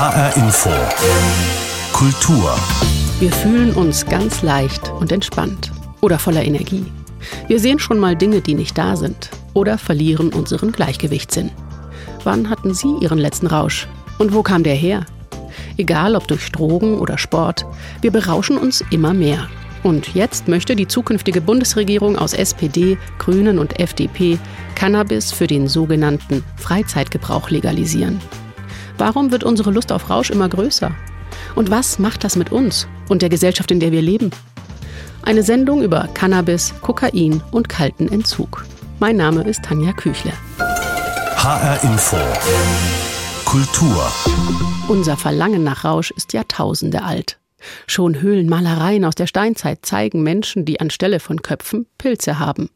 HR Info. Kultur. Wir fühlen uns ganz leicht und entspannt oder voller Energie. Wir sehen schon mal Dinge, die nicht da sind oder verlieren unseren Gleichgewichtssinn. Wann hatten Sie Ihren letzten Rausch? Und wo kam der her? Egal ob durch Drogen oder Sport, wir berauschen uns immer mehr. Und jetzt möchte die zukünftige Bundesregierung aus SPD, Grünen und FDP Cannabis für den sogenannten Freizeitgebrauch legalisieren. Warum wird unsere Lust auf Rausch immer größer? Und was macht das mit uns und der Gesellschaft, in der wir leben? Eine Sendung über Cannabis, Kokain und kalten Entzug. Mein Name ist Tanja Küchle. HR Info. Kultur. Unser Verlangen nach Rausch ist Jahrtausende alt. Schon Höhlenmalereien aus der Steinzeit zeigen Menschen, die anstelle von Köpfen Pilze haben.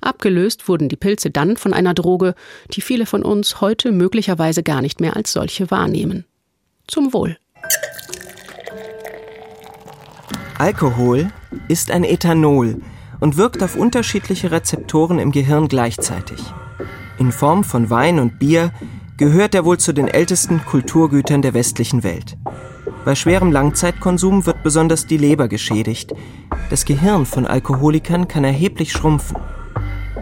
Abgelöst wurden die Pilze dann von einer Droge, die viele von uns heute möglicherweise gar nicht mehr als solche wahrnehmen. Zum Wohl. Alkohol ist ein Ethanol und wirkt auf unterschiedliche Rezeptoren im Gehirn gleichzeitig. In Form von Wein und Bier gehört er wohl zu den ältesten Kulturgütern der westlichen Welt. Bei schwerem Langzeitkonsum wird besonders die Leber geschädigt. Das Gehirn von Alkoholikern kann erheblich schrumpfen.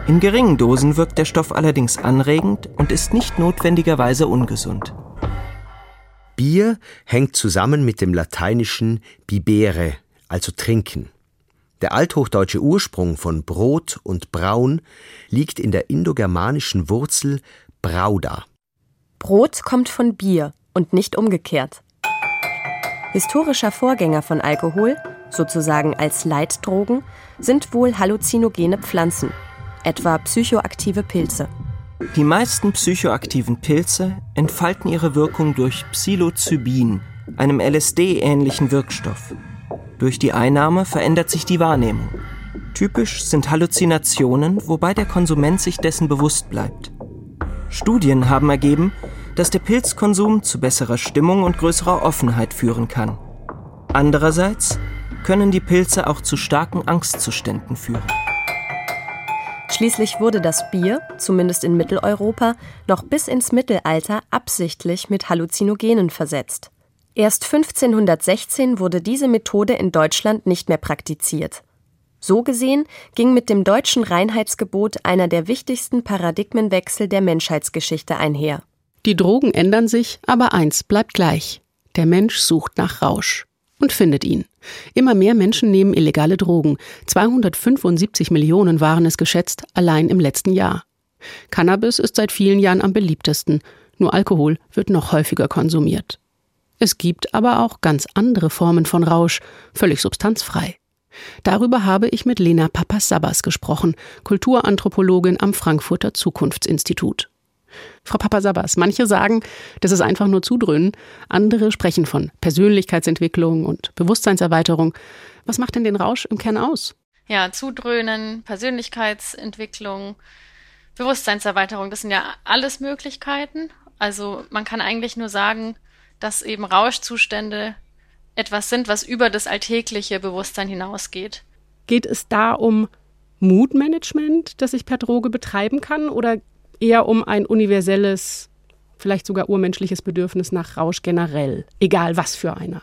In geringen Dosen wirkt der Stoff allerdings anregend und ist nicht notwendigerweise ungesund. Bier hängt zusammen mit dem lateinischen bibere, also trinken. Der althochdeutsche Ursprung von Brot und Braun liegt in der indogermanischen Wurzel brauda. Brot kommt von Bier und nicht umgekehrt. Historischer Vorgänger von Alkohol, sozusagen als Leitdrogen, sind wohl halluzinogene Pflanzen, etwa psychoaktive Pilze. Die meisten psychoaktiven Pilze entfalten ihre Wirkung durch Psilocybin, einem LSD-ähnlichen Wirkstoff. Durch die Einnahme verändert sich die Wahrnehmung. Typisch sind Halluzinationen, wobei der Konsument sich dessen bewusst bleibt. Studien haben ergeben, dass der Pilzkonsum zu besserer Stimmung und größerer Offenheit führen kann. Andererseits können die Pilze auch zu starken Angstzuständen führen. Schließlich wurde das Bier, zumindest in Mitteleuropa, noch bis ins Mittelalter absichtlich mit Halluzinogenen versetzt. Erst 1516 wurde diese Methode in Deutschland nicht mehr praktiziert. So gesehen ging mit dem deutschen Reinheitsgebot einer der wichtigsten Paradigmenwechsel der Menschheitsgeschichte einher. Die Drogen ändern sich, aber eins bleibt gleich. Der Mensch sucht nach Rausch und findet ihn. Immer mehr Menschen nehmen illegale Drogen. 275 Millionen waren es geschätzt, allein im letzten Jahr. Cannabis ist seit vielen Jahren am beliebtesten, nur Alkohol wird noch häufiger konsumiert. Es gibt aber auch ganz andere Formen von Rausch, völlig substanzfrei. Darüber habe ich mit Lena Papasabas gesprochen, Kulturanthropologin am Frankfurter Zukunftsinstitut. Frau Papasabas, manche sagen, das ist einfach nur Zudröhnen, andere sprechen von Persönlichkeitsentwicklung und Bewusstseinserweiterung. Was macht denn den Rausch im Kern aus? Ja, Zudröhnen, Persönlichkeitsentwicklung, Bewusstseinserweiterung, das sind ja alles Möglichkeiten. Also man kann eigentlich nur sagen, dass eben Rauschzustände etwas sind, was über das alltägliche Bewusstsein hinausgeht. Geht es da um Mutmanagement, das ich per Droge betreiben kann, oder eher um ein universelles, vielleicht sogar urmenschliches Bedürfnis nach Rausch generell, egal was für einer.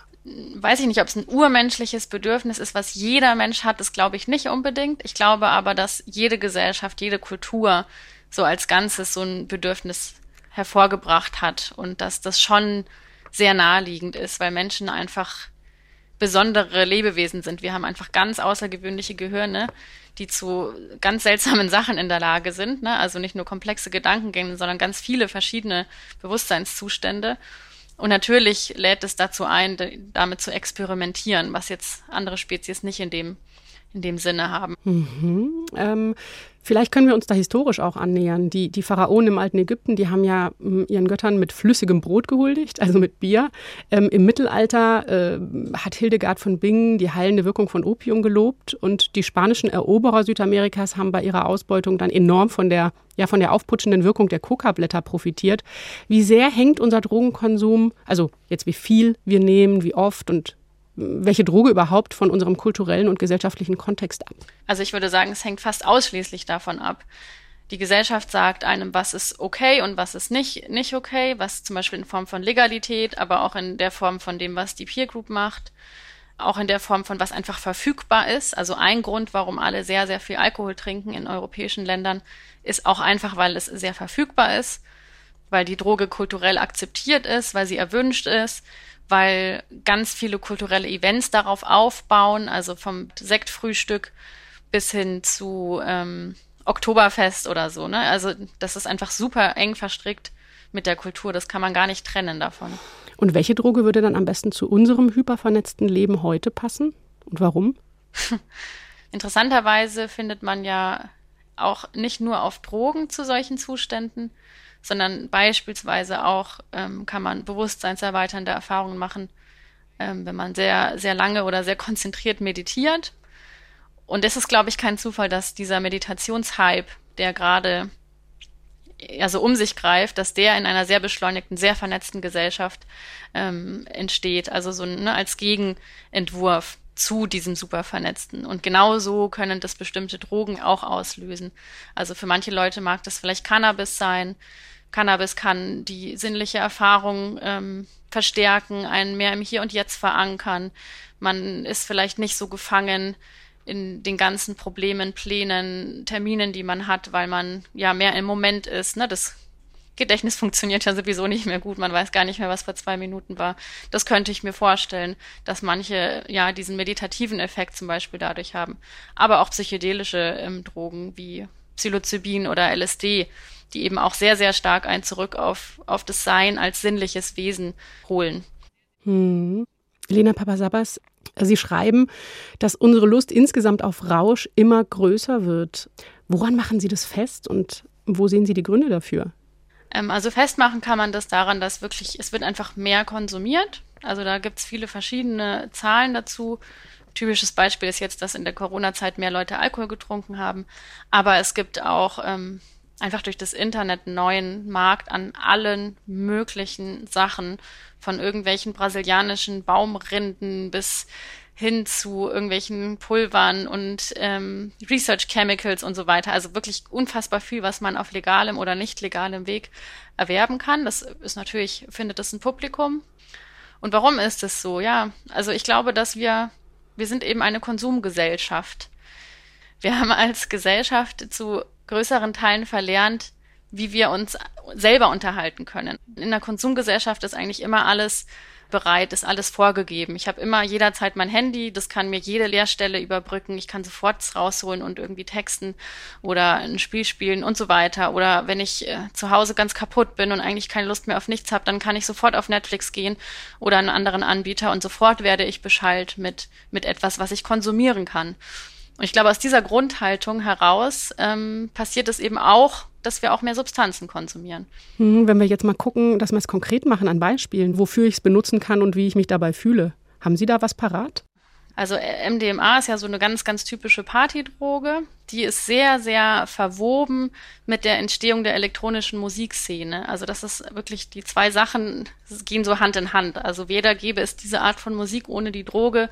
Weiß ich nicht, ob es ein urmenschliches Bedürfnis ist, was jeder Mensch hat, das glaube ich nicht unbedingt. Ich glaube aber, dass jede Gesellschaft, jede Kultur so als Ganzes so ein Bedürfnis hervorgebracht hat und dass das schon sehr naheliegend ist, weil Menschen einfach besondere Lebewesen sind. Wir haben einfach ganz außergewöhnliche Gehirne, die zu ganz seltsamen Sachen in der Lage sind. Ne? Also nicht nur komplexe Gedankengänge, sondern ganz viele verschiedene Bewusstseinszustände. Und natürlich lädt es dazu ein, damit zu experimentieren, was jetzt andere Spezies nicht in dem, in dem Sinne haben. Mhm. Ähm, Vielleicht können wir uns da historisch auch annähern. Die, die Pharaonen im alten Ägypten, die haben ja hm, ihren Göttern mit flüssigem Brot gehuldigt, also mit Bier. Ähm, Im Mittelalter äh, hat Hildegard von Bingen die heilende Wirkung von Opium gelobt und die spanischen Eroberer Südamerikas haben bei ihrer Ausbeutung dann enorm von der, ja, von der aufputschenden Wirkung der Coca-Blätter profitiert. Wie sehr hängt unser Drogenkonsum, also jetzt wie viel wir nehmen, wie oft und welche Droge überhaupt von unserem kulturellen und gesellschaftlichen Kontext ab? Also ich würde sagen, es hängt fast ausschließlich davon ab. Die Gesellschaft sagt einem, was ist okay und was ist nicht, nicht okay, was zum Beispiel in Form von Legalität, aber auch in der Form von dem, was die Peer Group macht, auch in der Form von was einfach verfügbar ist. Also ein Grund, warum alle sehr, sehr viel Alkohol trinken in europäischen Ländern, ist auch einfach, weil es sehr verfügbar ist, weil die Droge kulturell akzeptiert ist, weil sie erwünscht ist, weil ganz viele kulturelle Events darauf aufbauen, also vom Sektfrühstück bis hin zu ähm, Oktoberfest oder so. Ne? Also das ist einfach super eng verstrickt mit der Kultur. Das kann man gar nicht trennen davon. Und welche Droge würde dann am besten zu unserem hypervernetzten Leben heute passen? Und warum? Interessanterweise findet man ja auch nicht nur auf Drogen zu solchen Zuständen, sondern beispielsweise auch ähm, kann man bewusstseinserweiternde Erfahrungen machen, ähm, wenn man sehr, sehr lange oder sehr konzentriert meditiert. Und es ist, glaube ich, kein Zufall, dass dieser Meditationshype, der gerade ja so um sich greift, dass der in einer sehr beschleunigten, sehr vernetzten Gesellschaft ähm, entsteht. Also so ne, als Gegenentwurf zu diesem super vernetzten. Und genauso können das bestimmte Drogen auch auslösen. Also für manche Leute mag das vielleicht Cannabis sein. Cannabis kann die sinnliche Erfahrung ähm, verstärken, einen mehr im Hier und Jetzt verankern. Man ist vielleicht nicht so gefangen in den ganzen Problemen, Plänen, Terminen, die man hat, weil man ja mehr im Moment ist. Ne? Das Gedächtnis funktioniert ja sowieso nicht mehr gut. Man weiß gar nicht mehr, was vor zwei Minuten war. Das könnte ich mir vorstellen, dass manche ja diesen meditativen Effekt zum Beispiel dadurch haben. Aber auch psychedelische ähm, Drogen wie Psilocybin oder LSD, die eben auch sehr, sehr stark ein Zurück auf, auf das Sein als sinnliches Wesen holen. Hm. Lena Papasabas, Sie schreiben, dass unsere Lust insgesamt auf Rausch immer größer wird. Woran machen Sie das fest und wo sehen Sie die Gründe dafür? Ähm, also festmachen kann man das daran, dass wirklich, es wird einfach mehr konsumiert. Also da gibt es viele verschiedene Zahlen dazu. Typisches Beispiel ist jetzt, dass in der Corona-Zeit mehr Leute Alkohol getrunken haben. Aber es gibt auch ähm, einfach durch das Internet neuen Markt an allen möglichen Sachen, von irgendwelchen brasilianischen Baumrinden bis hin zu irgendwelchen Pulvern und ähm, Research Chemicals und so weiter. Also wirklich unfassbar viel, was man auf legalem oder nicht legalem Weg erwerben kann. Das ist natürlich, findet das ein Publikum. Und warum ist es so? Ja, also ich glaube, dass wir, wir sind eben eine Konsumgesellschaft. Wir haben als Gesellschaft zu größeren Teilen verlernt, wie wir uns selber unterhalten können. In der Konsumgesellschaft ist eigentlich immer alles bereit, ist alles vorgegeben. Ich habe immer jederzeit mein Handy, das kann mir jede Leerstelle überbrücken. Ich kann sofort rausholen und irgendwie texten oder ein Spiel spielen und so weiter. Oder wenn ich äh, zu Hause ganz kaputt bin und eigentlich keine Lust mehr auf nichts habe, dann kann ich sofort auf Netflix gehen oder einen anderen Anbieter und sofort werde ich beschallt mit, mit etwas, was ich konsumieren kann. Und ich glaube, aus dieser Grundhaltung heraus ähm, passiert es eben auch, dass wir auch mehr Substanzen konsumieren. Hm, wenn wir jetzt mal gucken, dass wir es konkret machen an Beispielen, wofür ich es benutzen kann und wie ich mich dabei fühle. Haben Sie da was parat? Also äh, MDMA ist ja so eine ganz, ganz typische Partydroge. Die ist sehr, sehr verwoben mit der Entstehung der elektronischen Musikszene. Also das ist wirklich, die zwei Sachen gehen so Hand in Hand. Also weder gäbe es diese Art von Musik ohne die Droge,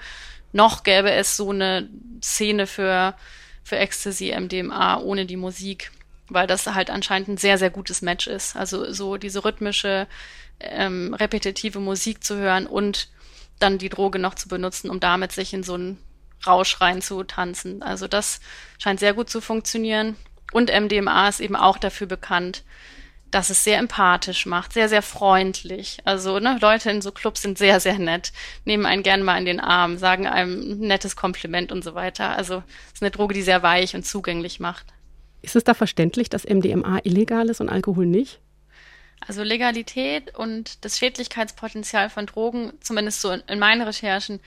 noch gäbe es so eine Szene für, für Ecstasy, MDMA ohne die Musik, weil das halt anscheinend ein sehr, sehr gutes Match ist. Also so diese rhythmische, ähm, repetitive Musik zu hören und dann die Droge noch zu benutzen, um damit sich in so einen Rausch rein zu tanzen. Also das scheint sehr gut zu funktionieren. Und MDMA ist eben auch dafür bekannt, dass es sehr empathisch macht, sehr, sehr freundlich. Also ne, Leute in so Clubs sind sehr, sehr nett, nehmen einen gerne mal in den Arm, sagen einem ein nettes Kompliment und so weiter. Also es ist eine Droge, die sehr weich und zugänglich macht. Ist es da verständlich, dass MDMA illegal ist und Alkohol nicht? Also Legalität und das Schädlichkeitspotenzial von Drogen, zumindest so in meinen Recherchen,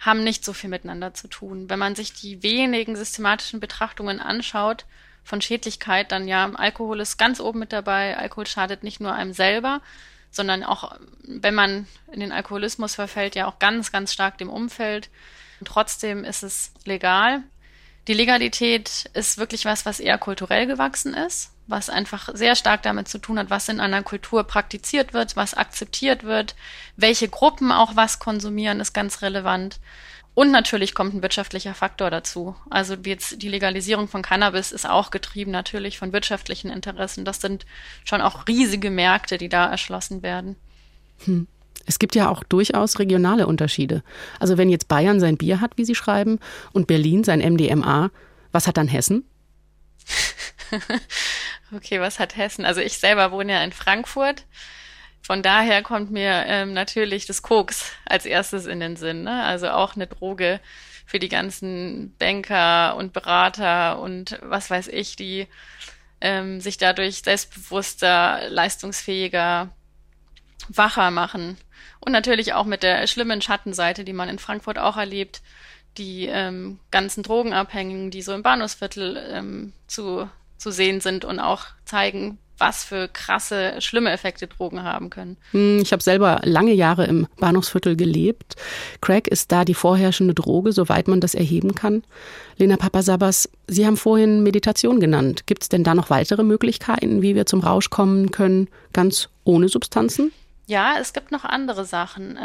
haben nicht so viel miteinander zu tun. Wenn man sich die wenigen systematischen Betrachtungen anschaut, von Schädlichkeit, dann ja, Alkohol ist ganz oben mit dabei. Alkohol schadet nicht nur einem selber, sondern auch, wenn man in den Alkoholismus verfällt, ja auch ganz, ganz stark dem Umfeld. Und trotzdem ist es legal. Die Legalität ist wirklich was, was eher kulturell gewachsen ist. Was einfach sehr stark damit zu tun hat, was in einer Kultur praktiziert wird, was akzeptiert wird, welche Gruppen auch was konsumieren, ist ganz relevant. Und natürlich kommt ein wirtschaftlicher Faktor dazu. Also jetzt die Legalisierung von Cannabis ist auch getrieben natürlich von wirtschaftlichen Interessen. Das sind schon auch riesige Märkte, die da erschlossen werden. Hm. Es gibt ja auch durchaus regionale Unterschiede. Also wenn jetzt Bayern sein Bier hat, wie Sie schreiben, und Berlin sein MDMA, was hat dann Hessen? okay, was hat Hessen? Also ich selber wohne ja in Frankfurt. Von daher kommt mir ähm, natürlich das Koks als erstes in den Sinn. Ne? Also auch eine Droge für die ganzen Banker und Berater und was weiß ich, die ähm, sich dadurch selbstbewusster, leistungsfähiger, wacher machen. Und natürlich auch mit der schlimmen Schattenseite, die man in Frankfurt auch erlebt, die ähm, ganzen Drogenabhängigen, die so im Bahnhofsviertel ähm, zu, zu sehen sind und auch zeigen, was für krasse, schlimme Effekte Drogen haben können. Hm, ich habe selber lange Jahre im Bahnhofsviertel gelebt. Crack ist da die vorherrschende Droge, soweit man das erheben kann. Lena Papasabas, Sie haben vorhin Meditation genannt. Gibt es denn da noch weitere Möglichkeiten, wie wir zum Rausch kommen können, ganz ohne Substanzen? Ja, es gibt noch andere Sachen.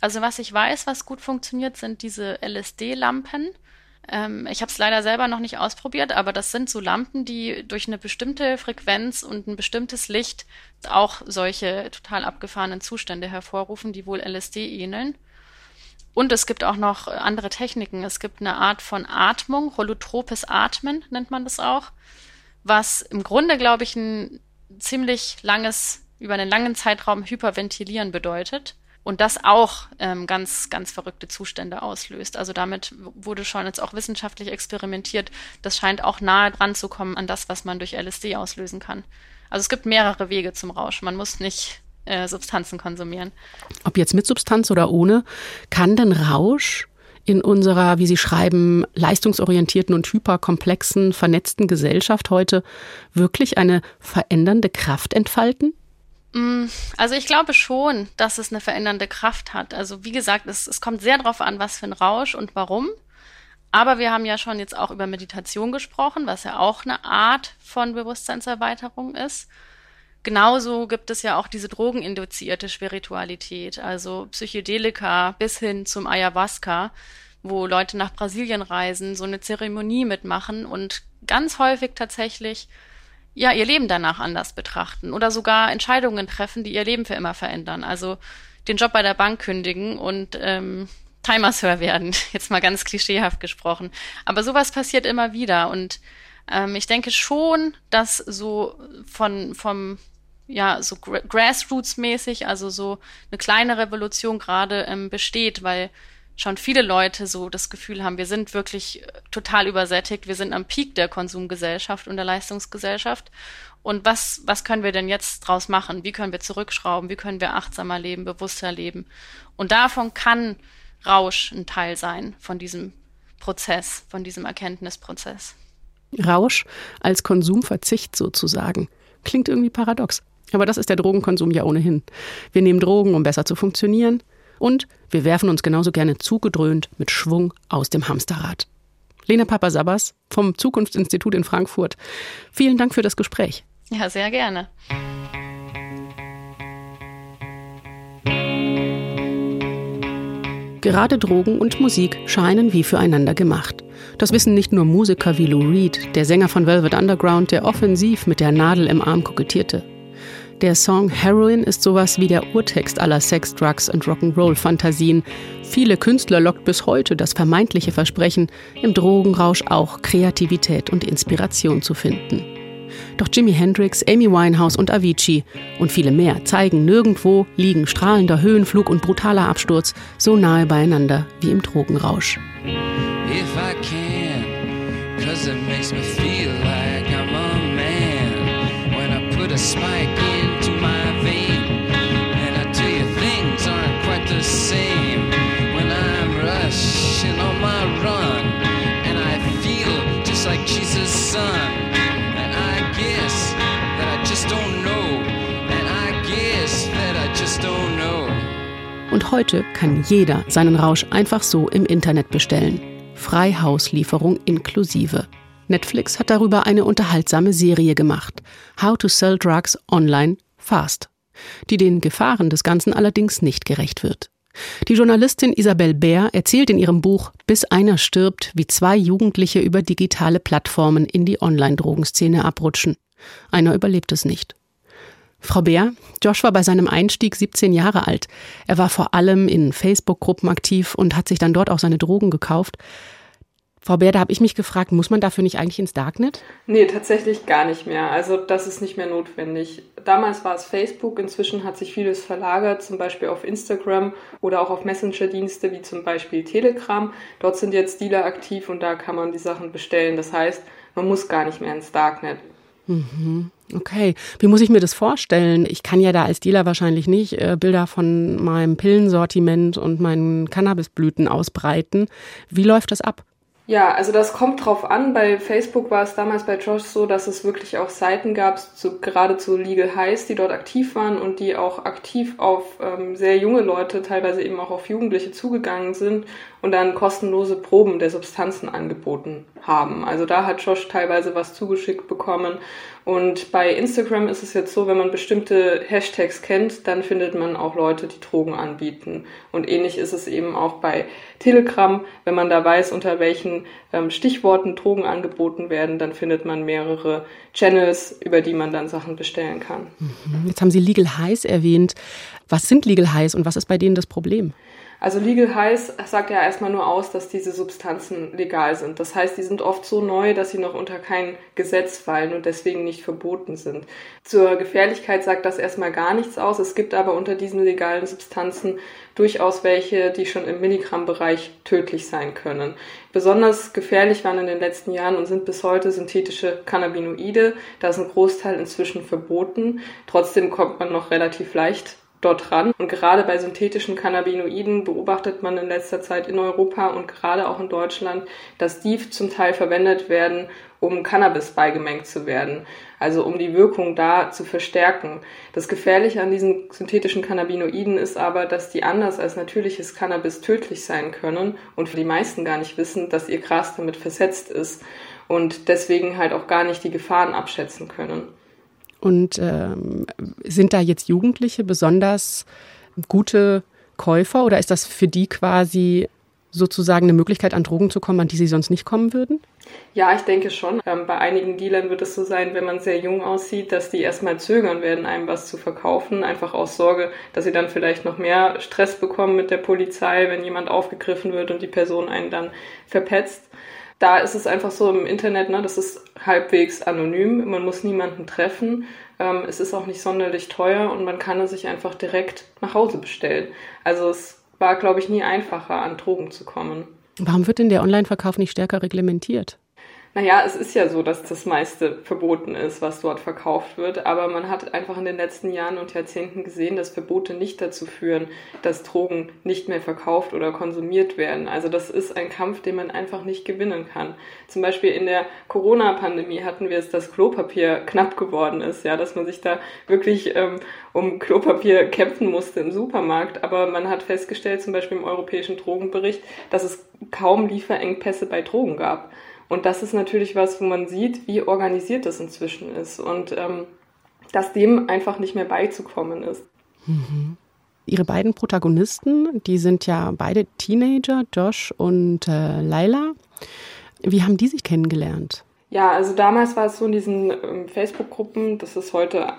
Also was ich weiß, was gut funktioniert, sind diese LSD-Lampen. Ähm, ich habe es leider selber noch nicht ausprobiert, aber das sind so Lampen, die durch eine bestimmte Frequenz und ein bestimmtes Licht auch solche total abgefahrenen Zustände hervorrufen, die wohl LSD ähneln. Und es gibt auch noch andere Techniken. Es gibt eine Art von Atmung, holotropes Atmen nennt man das auch, was im Grunde, glaube ich, ein ziemlich langes, über einen langen Zeitraum Hyperventilieren bedeutet und das auch ähm, ganz, ganz verrückte Zustände auslöst. Also damit wurde schon jetzt auch wissenschaftlich experimentiert. Das scheint auch nahe dran zu kommen an das, was man durch LSD auslösen kann. Also es gibt mehrere Wege zum Rausch. Man muss nicht äh, Substanzen konsumieren. Ob jetzt mit Substanz oder ohne, kann denn Rausch in unserer, wie Sie schreiben, leistungsorientierten und hyperkomplexen, vernetzten Gesellschaft heute wirklich eine verändernde Kraft entfalten? Mm, also ich glaube schon, dass es eine verändernde Kraft hat. Also wie gesagt, es, es kommt sehr darauf an, was für ein Rausch und warum. Aber wir haben ja schon jetzt auch über Meditation gesprochen, was ja auch eine Art von Bewusstseinserweiterung ist. Genauso gibt es ja auch diese drogeninduzierte Spiritualität, also Psychedelika bis hin zum Ayahuasca, wo Leute nach Brasilien reisen, so eine Zeremonie mitmachen und ganz häufig tatsächlich ja, ihr Leben danach anders betrachten oder sogar Entscheidungen treffen, die ihr Leben für immer verändern. Also den Job bei der Bank kündigen und ähm, Timersör werden, jetzt mal ganz klischeehaft gesprochen. Aber sowas passiert immer wieder und ähm, ich denke schon, dass so von vom ja so Grassroots-mäßig, also so eine kleine Revolution gerade ähm, besteht, weil schon viele Leute so das Gefühl haben, wir sind wirklich äh, total übersättigt, wir sind am Peak der Konsumgesellschaft und der Leistungsgesellschaft. Und was, was können wir denn jetzt draus machen? Wie können wir zurückschrauben? Wie können wir achtsamer leben, bewusster leben? Und davon kann Rausch ein Teil sein von diesem Prozess, von diesem Erkenntnisprozess. Rausch als Konsumverzicht sozusagen. Klingt irgendwie paradox. Aber das ist der Drogenkonsum ja ohnehin. Wir nehmen Drogen, um besser zu funktionieren. Und wir werfen uns genauso gerne zugedröhnt mit Schwung aus dem Hamsterrad. Lena Papasabas vom Zukunftsinstitut in Frankfurt. Vielen Dank für das Gespräch. Ja, sehr gerne. Gerade Drogen und Musik scheinen wie füreinander gemacht. Das wissen nicht nur Musiker wie Lou Reed, der Sänger von Velvet Underground, der offensiv mit der Nadel im Arm kokettierte. Der Song Heroin ist sowas wie der Urtext aller Sex, Drugs und Rock'n'Roll-Fantasien. Viele Künstler lockt bis heute das vermeintliche Versprechen, im Drogenrausch auch Kreativität und Inspiration zu finden. Doch Jimi Hendrix, Amy Winehouse und Avicii und viele mehr zeigen, nirgendwo liegen strahlender Höhenflug und brutaler Absturz so nahe beieinander wie im Drogenrausch. If I can, cause it makes me feel like I'm a man when I put a spike in Und heute kann jeder seinen Rausch einfach so im Internet bestellen. Freihauslieferung inklusive. Netflix hat darüber eine unterhaltsame Serie gemacht. How to Sell Drugs Online Fast, die den Gefahren des Ganzen allerdings nicht gerecht wird. Die Journalistin Isabelle Bär erzählt in ihrem Buch Bis einer stirbt, wie zwei Jugendliche über digitale Plattformen in die Online-Drogenszene abrutschen. Einer überlebt es nicht. Frau Bär, Josh war bei seinem Einstieg 17 Jahre alt. Er war vor allem in Facebook-Gruppen aktiv und hat sich dann dort auch seine Drogen gekauft. Frau Bär, da habe ich mich gefragt, muss man dafür nicht eigentlich ins Darknet? Nee, tatsächlich gar nicht mehr. Also das ist nicht mehr notwendig. Damals war es Facebook, inzwischen hat sich vieles verlagert, zum Beispiel auf Instagram oder auch auf Messenger-Dienste wie zum Beispiel Telegram. Dort sind jetzt Dealer aktiv und da kann man die Sachen bestellen. Das heißt, man muss gar nicht mehr ins Darknet. Mhm. Okay, wie muss ich mir das vorstellen? Ich kann ja da als Dealer wahrscheinlich nicht äh, Bilder von meinem Pillensortiment und meinen Cannabisblüten ausbreiten. Wie läuft das ab? Ja, also das kommt drauf an. Bei Facebook war es damals bei Josh so, dass es wirklich auch Seiten gab, zu, gerade zu Legal Highs, die dort aktiv waren und die auch aktiv auf ähm, sehr junge Leute, teilweise eben auch auf Jugendliche zugegangen sind und dann kostenlose Proben der Substanzen angeboten haben. Also da hat Josh teilweise was zugeschickt bekommen. Und bei Instagram ist es jetzt so, wenn man bestimmte Hashtags kennt, dann findet man auch Leute, die Drogen anbieten. Und ähnlich ist es eben auch bei Telegram. Wenn man da weiß, unter welchen ähm, Stichworten Drogen angeboten werden, dann findet man mehrere Channels, über die man dann Sachen bestellen kann. Mhm. Jetzt haben Sie Legal Highs erwähnt. Was sind Legal Highs und was ist bei denen das Problem? Also Legal Highs sagt ja erstmal nur aus, dass diese Substanzen legal sind. Das heißt, die sind oft so neu, dass sie noch unter kein Gesetz fallen und deswegen nicht verboten sind. Zur Gefährlichkeit sagt das erstmal gar nichts aus. Es gibt aber unter diesen legalen Substanzen durchaus welche, die schon im Milligrammbereich tödlich sein können. Besonders gefährlich waren in den letzten Jahren und sind bis heute synthetische Cannabinoide. Da ist ein Großteil inzwischen verboten. Trotzdem kommt man noch relativ leicht dort ran. Und gerade bei synthetischen Cannabinoiden beobachtet man in letzter Zeit in Europa und gerade auch in Deutschland, dass die zum Teil verwendet werden, um Cannabis beigemengt zu werden. Also um die Wirkung da zu verstärken. Das Gefährliche an diesen synthetischen Cannabinoiden ist aber, dass die anders als natürliches Cannabis tödlich sein können und für die meisten gar nicht wissen, dass ihr Gras damit versetzt ist und deswegen halt auch gar nicht die Gefahren abschätzen können. Und ähm, sind da jetzt Jugendliche besonders gute Käufer oder ist das für die quasi sozusagen eine Möglichkeit, an Drogen zu kommen, an die sie sonst nicht kommen würden? Ja, ich denke schon. Ähm, bei einigen Dealern wird es so sein, wenn man sehr jung aussieht, dass die erstmal zögern werden, einem was zu verkaufen, einfach aus Sorge, dass sie dann vielleicht noch mehr Stress bekommen mit der Polizei, wenn jemand aufgegriffen wird und die Person einen dann verpetzt da ist es einfach so im Internet, ne, das ist halbwegs anonym, man muss niemanden treffen, ähm, es ist auch nicht sonderlich teuer und man kann es sich einfach direkt nach Hause bestellen. Also es war, glaube ich, nie einfacher, an Drogen zu kommen. Warum wird denn der Online-Verkauf nicht stärker reglementiert? Naja, es ist ja so, dass das meiste verboten ist, was dort verkauft wird, aber man hat einfach in den letzten Jahren und Jahrzehnten gesehen, dass Verbote nicht dazu führen, dass Drogen nicht mehr verkauft oder konsumiert werden. Also das ist ein Kampf, den man einfach nicht gewinnen kann. Zum Beispiel in der Corona-Pandemie hatten wir es, dass Klopapier knapp geworden ist, ja, dass man sich da wirklich ähm, um Klopapier kämpfen musste im Supermarkt. Aber man hat festgestellt, zum Beispiel im europäischen Drogenbericht, dass es kaum Lieferengpässe bei Drogen gab. Und das ist natürlich was, wo man sieht, wie organisiert das inzwischen ist und ähm, dass dem einfach nicht mehr beizukommen ist. Mhm. Ihre beiden Protagonisten, die sind ja beide Teenager, Josh und äh, Laila. Wie haben die sich kennengelernt? Ja, also damals war es so in diesen ähm, Facebook-Gruppen, das ist heute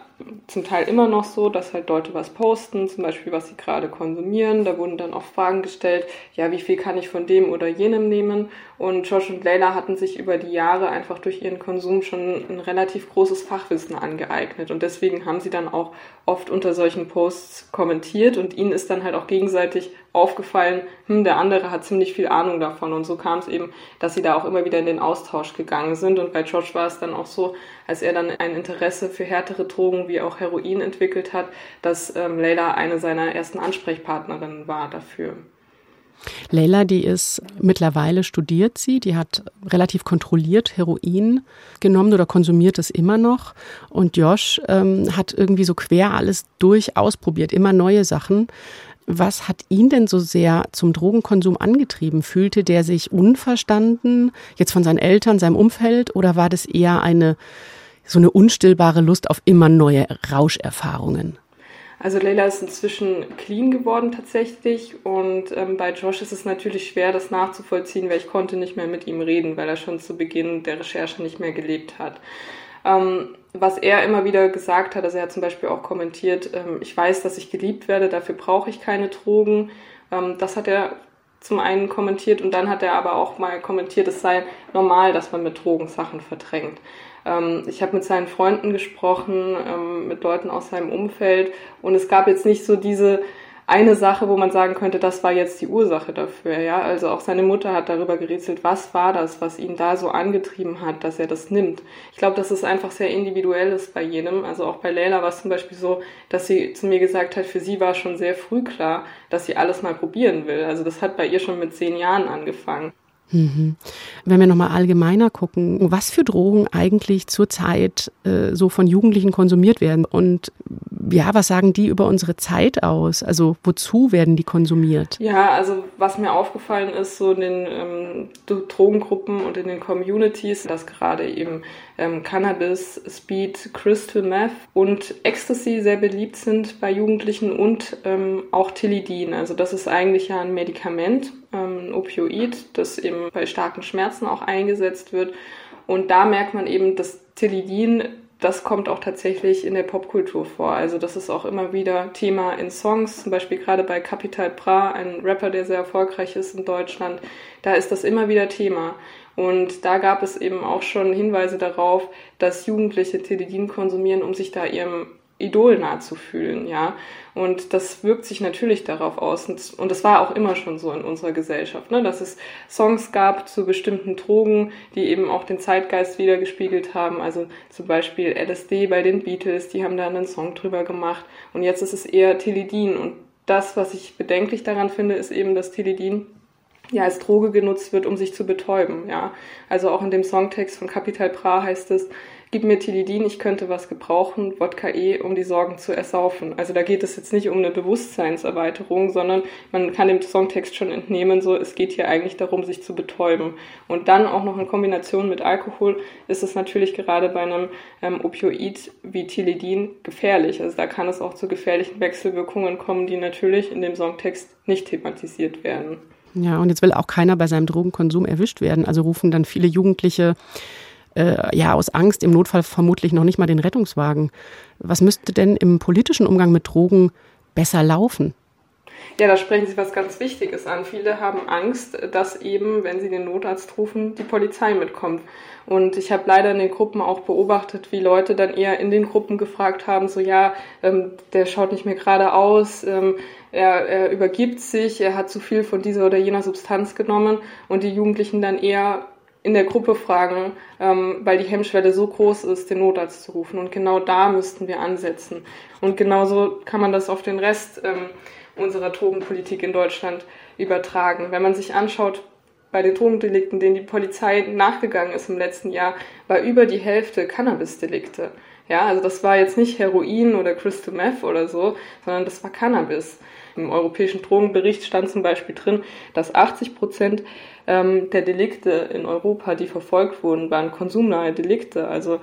zum Teil immer noch so, dass halt Leute was posten, zum Beispiel was sie gerade konsumieren. Da wurden dann auch Fragen gestellt, ja, wie viel kann ich von dem oder jenem nehmen? Und Josh und Leila hatten sich über die Jahre einfach durch ihren Konsum schon ein relativ großes Fachwissen angeeignet. Und deswegen haben sie dann auch oft unter solchen Posts kommentiert und ihnen ist dann halt auch gegenseitig aufgefallen, hm, der andere hat ziemlich viel Ahnung davon. Und so kam es eben, dass sie da auch immer wieder in den Austausch gegangen sind. Und bei Josh war es dann auch so, als er dann ein Interesse für härtere Drogen wie auch Heroin entwickelt hat, dass ähm, Leila eine seiner ersten Ansprechpartnerinnen war dafür. Leila, die ist mittlerweile studiert sie, die hat relativ kontrolliert Heroin genommen oder konsumiert es immer noch. Und Josh ähm, hat irgendwie so quer alles durch ausprobiert, immer neue Sachen. Was hat ihn denn so sehr zum Drogenkonsum angetrieben? Fühlte der sich unverstanden, jetzt von seinen Eltern, seinem Umfeld, oder war das eher eine so eine unstillbare Lust auf immer neue Rauscherfahrungen? Also Leila ist inzwischen clean geworden tatsächlich und ähm, bei Josh ist es natürlich schwer, das nachzuvollziehen, weil ich konnte nicht mehr mit ihm reden, weil er schon zu Beginn der Recherche nicht mehr gelebt hat. Ähm, was er immer wieder gesagt hat, also er hat zum Beispiel auch kommentiert, ähm, ich weiß, dass ich geliebt werde, dafür brauche ich keine Drogen. Ähm, das hat er zum einen kommentiert und dann hat er aber auch mal kommentiert, es sei normal, dass man mit Drogen Sachen verdrängt. Ähm, ich habe mit seinen Freunden gesprochen, ähm, mit Leuten aus seinem Umfeld und es gab jetzt nicht so diese eine Sache, wo man sagen könnte, das war jetzt die Ursache dafür, ja. Also auch seine Mutter hat darüber gerätselt, was war das, was ihn da so angetrieben hat, dass er das nimmt. Ich glaube, dass es einfach sehr individuell ist bei jedem. Also auch bei Leila war es zum Beispiel so, dass sie zu mir gesagt hat, für sie war schon sehr früh klar, dass sie alles mal probieren will. Also das hat bei ihr schon mit zehn Jahren angefangen. Mhm. Wenn wir nochmal allgemeiner gucken, was für Drogen eigentlich zurzeit äh, so von Jugendlichen konsumiert werden und ja, was sagen die über unsere Zeit aus? Also wozu werden die konsumiert? Ja, also was mir aufgefallen ist, so in den ähm, Drogengruppen und in den Communities, dass gerade eben ähm, Cannabis, Speed, Crystal Meth und Ecstasy sehr beliebt sind bei Jugendlichen und ähm, auch Tilidin. Also das ist eigentlich ja ein Medikament, ähm, ein Opioid, das eben bei starken Schmerzen auch eingesetzt wird. Und da merkt man eben, dass Tilidin das kommt auch tatsächlich in der Popkultur vor. Also das ist auch immer wieder Thema in Songs, zum Beispiel gerade bei Capital Bra, ein Rapper, der sehr erfolgreich ist in Deutschland. Da ist das immer wieder Thema. Und da gab es eben auch schon Hinweise darauf, dass Jugendliche Teledin konsumieren, um sich da ihrem Idol nahe zu fühlen, ja. Und das wirkt sich natürlich darauf aus. Und, das war auch immer schon so in unserer Gesellschaft, ne? dass es Songs gab zu bestimmten Drogen, die eben auch den Zeitgeist wiedergespiegelt haben. Also zum Beispiel LSD bei den Beatles, die haben da einen Song drüber gemacht. Und jetzt ist es eher Teledin. Und das, was ich bedenklich daran finde, ist eben, dass Teledin ja als Droge genutzt wird, um sich zu betäuben, ja. Also auch in dem Songtext von Capital Bra heißt es, gib mir Tilidin, ich könnte was gebrauchen, Wodka E, um die Sorgen zu ersaufen. Also da geht es jetzt nicht um eine Bewusstseinserweiterung, sondern man kann dem Songtext schon entnehmen, so es geht hier eigentlich darum, sich zu betäuben. Und dann auch noch in Kombination mit Alkohol ist es natürlich gerade bei einem ähm, Opioid wie Tilidin gefährlich. Also da kann es auch zu gefährlichen Wechselwirkungen kommen, die natürlich in dem Songtext nicht thematisiert werden. Ja, und jetzt will auch keiner bei seinem Drogenkonsum erwischt werden. Also rufen dann viele Jugendliche äh, ja aus Angst im Notfall vermutlich noch nicht mal den Rettungswagen. Was müsste denn im politischen Umgang mit Drogen besser laufen? Ja, da sprechen Sie was ganz Wichtiges an. Viele haben Angst, dass eben, wenn sie den Notarzt rufen, die Polizei mitkommt. Und ich habe leider in den Gruppen auch beobachtet, wie Leute dann eher in den Gruppen gefragt haben, so ja, ähm, der schaut nicht mehr gerade aus, ähm, er, er übergibt sich, er hat zu viel von dieser oder jener Substanz genommen und die Jugendlichen dann eher in der Gruppe fragen, ähm, weil die Hemmschwelle so groß ist, den Notarzt zu rufen. Und genau da müssten wir ansetzen. Und genauso kann man das auf den Rest ähm, unserer Drogenpolitik in Deutschland übertragen. Wenn man sich anschaut, bei den Drogendelikten, denen die Polizei nachgegangen ist im letzten Jahr, war über die Hälfte Cannabis-Delikte. Ja, also das war jetzt nicht Heroin oder Crystal Meth oder so, sondern das war Cannabis. Im europäischen Drogenbericht stand zum Beispiel drin, dass 80 Prozent ähm, der Delikte in Europa, die verfolgt wurden, waren konsumnahe Delikte. Also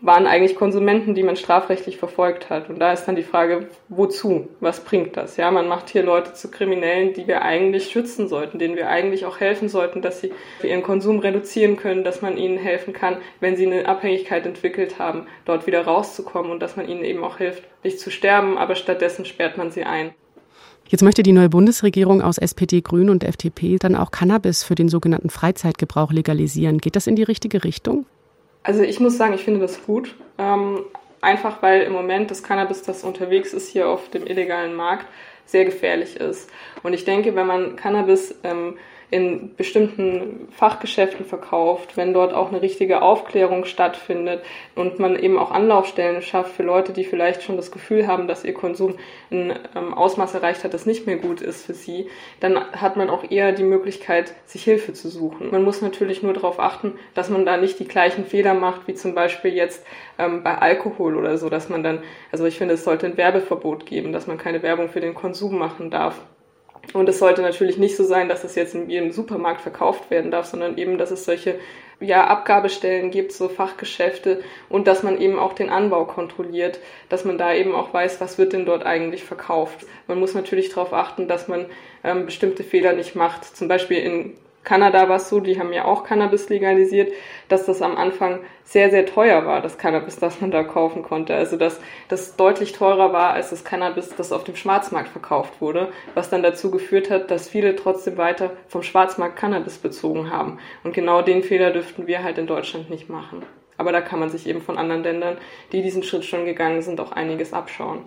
waren eigentlich Konsumenten, die man strafrechtlich verfolgt hat. Und da ist dann die Frage, wozu? Was bringt das? Ja, man macht hier Leute zu Kriminellen, die wir eigentlich schützen sollten, denen wir eigentlich auch helfen sollten, dass sie ihren Konsum reduzieren können, dass man ihnen helfen kann, wenn sie eine Abhängigkeit entwickelt haben, dort wieder rauszukommen und dass man ihnen eben auch hilft, nicht zu sterben, aber stattdessen sperrt man sie ein. Jetzt möchte die neue Bundesregierung aus SPD, Grün und FDP dann auch Cannabis für den sogenannten Freizeitgebrauch legalisieren. Geht das in die richtige Richtung? Also ich muss sagen, ich finde das gut. Ähm, einfach weil im Moment das Cannabis, das unterwegs ist hier auf dem illegalen Markt, sehr gefährlich ist. Und ich denke, wenn man Cannabis ähm, in bestimmten Fachgeschäften verkauft, wenn dort auch eine richtige Aufklärung stattfindet und man eben auch Anlaufstellen schafft für Leute, die vielleicht schon das Gefühl haben, dass ihr Konsum ein ähm, Ausmaß erreicht hat, das nicht mehr gut ist für sie, dann hat man auch eher die Möglichkeit, sich Hilfe zu suchen. Man muss natürlich nur darauf achten, dass man da nicht die gleichen Fehler macht, wie zum Beispiel jetzt ähm, bei Alkohol oder so, dass man dann, also ich finde, es sollte ein Werbeverbot geben, dass man keine Werbung für den Konsum machen darf. Und es sollte natürlich nicht so sein, dass es jetzt in jedem Supermarkt verkauft werden darf, sondern eben, dass es solche ja, Abgabestellen gibt, so Fachgeschäfte und dass man eben auch den Anbau kontrolliert, dass man da eben auch weiß, was wird denn dort eigentlich verkauft. Man muss natürlich darauf achten, dass man ähm, bestimmte Fehler nicht macht. Zum Beispiel in Kanada war es so, die haben ja auch Cannabis legalisiert, dass das am Anfang sehr, sehr teuer war, das Cannabis, das man da kaufen konnte. Also dass das deutlich teurer war als das Cannabis, das auf dem Schwarzmarkt verkauft wurde, was dann dazu geführt hat, dass viele trotzdem weiter vom Schwarzmarkt Cannabis bezogen haben. Und genau den Fehler dürften wir halt in Deutschland nicht machen. Aber da kann man sich eben von anderen Ländern, die diesen Schritt schon gegangen sind, auch einiges abschauen.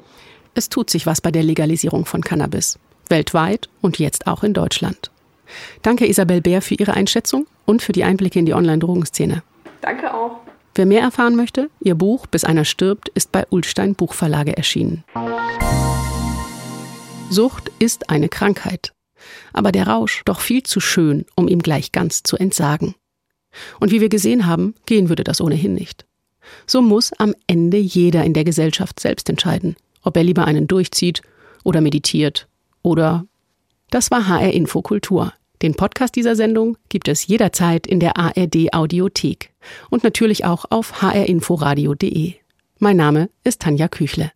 Es tut sich was bei der Legalisierung von Cannabis. Weltweit und jetzt auch in Deutschland. Danke Isabel Bär für Ihre Einschätzung und für die Einblicke in die Online-Drogenszene. Danke auch. Wer mehr erfahren möchte, Ihr Buch Bis einer stirbt ist bei Ulstein Buchverlage erschienen. Sucht ist eine Krankheit, aber der Rausch doch viel zu schön, um ihm gleich ganz zu entsagen. Und wie wir gesehen haben, gehen würde das ohnehin nicht. So muss am Ende jeder in der Gesellschaft selbst entscheiden, ob er lieber einen durchzieht oder meditiert oder das war HR Info Kultur. Den Podcast dieser Sendung gibt es jederzeit in der ARD Audiothek und natürlich auch auf hrinforadio.de. Mein Name ist Tanja Küchle.